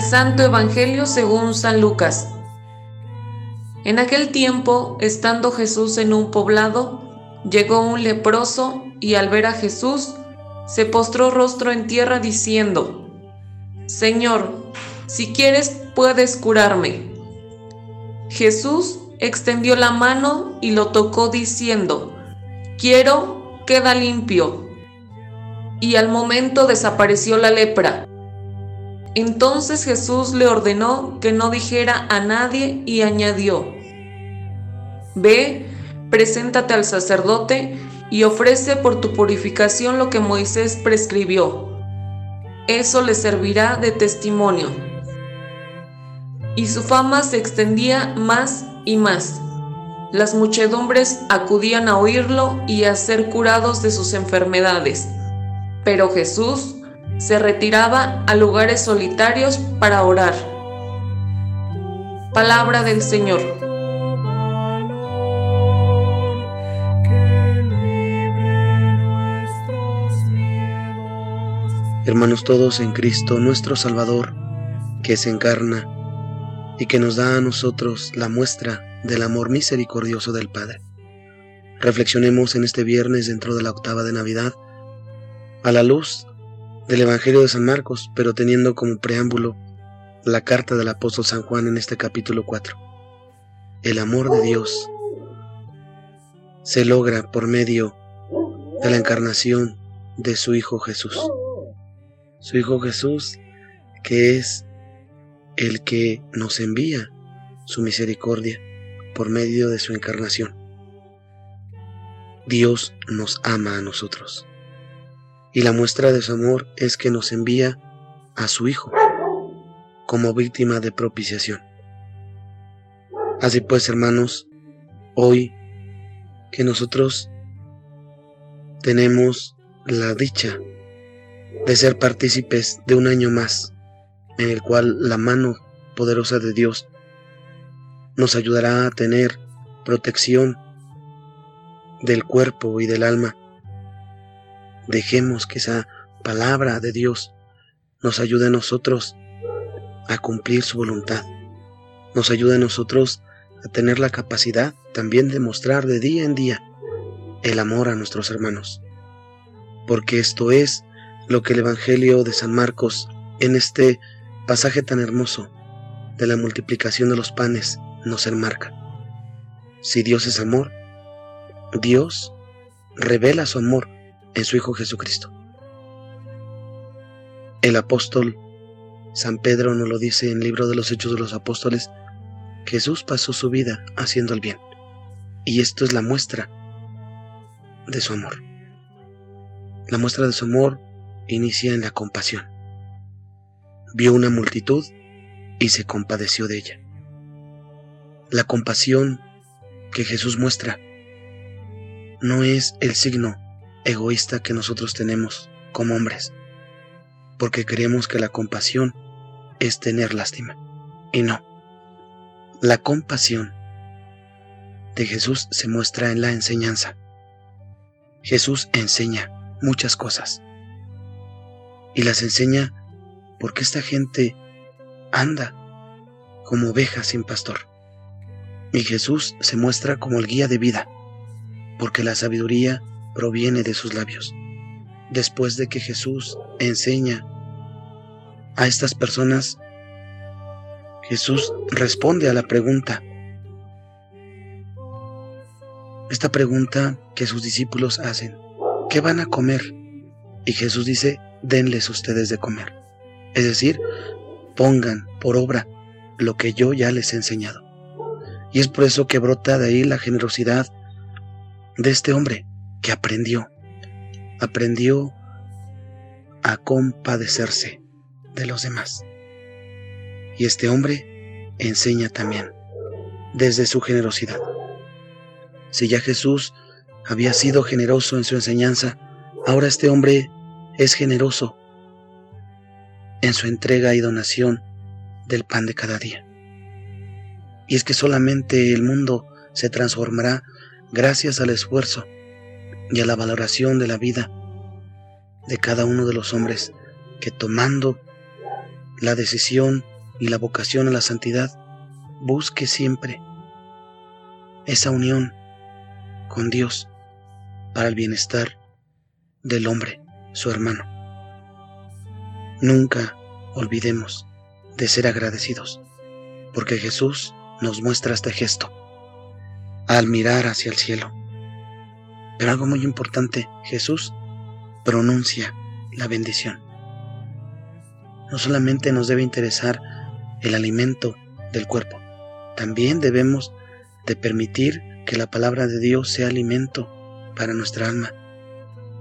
Santo Evangelio según San Lucas. En aquel tiempo, estando Jesús en un poblado, llegó un leproso y al ver a Jesús, se postró rostro en tierra diciendo, Señor, si quieres puedes curarme. Jesús extendió la mano y lo tocó diciendo, Quiero, queda limpio. Y al momento desapareció la lepra. Entonces Jesús le ordenó que no dijera a nadie y añadió, Ve, preséntate al sacerdote y ofrece por tu purificación lo que Moisés prescribió. Eso le servirá de testimonio. Y su fama se extendía más y más. Las muchedumbres acudían a oírlo y a ser curados de sus enfermedades. Pero Jesús se retiraba a lugares solitarios para orar. Palabra del Señor. Hermanos todos en Cristo, nuestro Salvador, que se encarna y que nos da a nosotros la muestra del amor misericordioso del Padre. Reflexionemos en este viernes dentro de la octava de Navidad a la luz del Evangelio de San Marcos, pero teniendo como preámbulo la carta del apóstol San Juan en este capítulo 4. El amor de Dios se logra por medio de la encarnación de su Hijo Jesús. Su Hijo Jesús, que es el que nos envía su misericordia por medio de su encarnación. Dios nos ama a nosotros y la muestra de su amor es que nos envía a su Hijo como víctima de propiciación. Así pues, hermanos, hoy que nosotros tenemos la dicha de ser partícipes de un año más en el cual la mano poderosa de Dios nos ayudará a tener protección del cuerpo y del alma Dejemos que esa palabra de Dios nos ayude a nosotros a cumplir su voluntad. Nos ayude a nosotros a tener la capacidad también de mostrar de día en día el amor a nuestros hermanos. Porque esto es lo que el Evangelio de San Marcos en este pasaje tan hermoso de la multiplicación de los panes nos enmarca. Si Dios es amor, Dios revela su amor en su Hijo Jesucristo. El apóstol San Pedro nos lo dice en el libro de los Hechos de los Apóstoles, Jesús pasó su vida haciendo el bien. Y esto es la muestra de su amor. La muestra de su amor inicia en la compasión. Vio una multitud y se compadeció de ella. La compasión que Jesús muestra no es el signo egoísta que nosotros tenemos como hombres, porque creemos que la compasión es tener lástima. Y no, la compasión de Jesús se muestra en la enseñanza. Jesús enseña muchas cosas y las enseña porque esta gente anda como oveja sin pastor. Y Jesús se muestra como el guía de vida, porque la sabiduría proviene de sus labios. Después de que Jesús enseña a estas personas, Jesús responde a la pregunta. Esta pregunta que sus discípulos hacen, ¿qué van a comer? Y Jesús dice, denles ustedes de comer. Es decir, pongan por obra lo que yo ya les he enseñado. Y es por eso que brota de ahí la generosidad de este hombre, que aprendió, aprendió a compadecerse de los demás. Y este hombre enseña también desde su generosidad. Si ya Jesús había sido generoso en su enseñanza, ahora este hombre es generoso en su entrega y donación del pan de cada día. Y es que solamente el mundo se transformará gracias al esfuerzo y a la valoración de la vida de cada uno de los hombres que tomando la decisión y la vocación a la santidad busque siempre esa unión con Dios para el bienestar del hombre, su hermano. Nunca olvidemos de ser agradecidos, porque Jesús nos muestra este gesto al mirar hacia el cielo. Pero algo muy importante, Jesús pronuncia la bendición. No solamente nos debe interesar el alimento del cuerpo, también debemos de permitir que la palabra de Dios sea alimento para nuestra alma,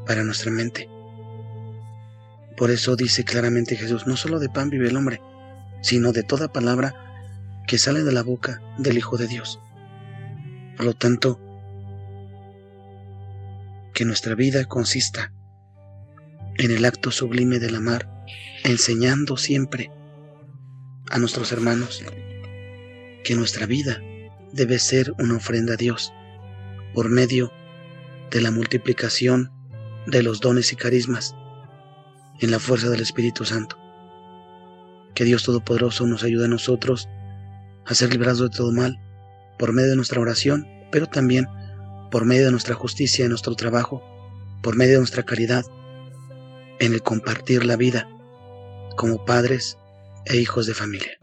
para nuestra mente. Por eso dice claramente Jesús, no solo de pan vive el hombre, sino de toda palabra que sale de la boca del Hijo de Dios. Por lo tanto, que nuestra vida consista en el acto sublime del amar, enseñando siempre a nuestros hermanos que nuestra vida debe ser una ofrenda a Dios por medio de la multiplicación de los dones y carismas en la fuerza del Espíritu Santo. Que Dios Todopoderoso nos ayude a nosotros a ser librados de todo mal por medio de nuestra oración, pero también por medio de nuestra justicia en nuestro trabajo, por medio de nuestra caridad, en el compartir la vida como padres e hijos de familia.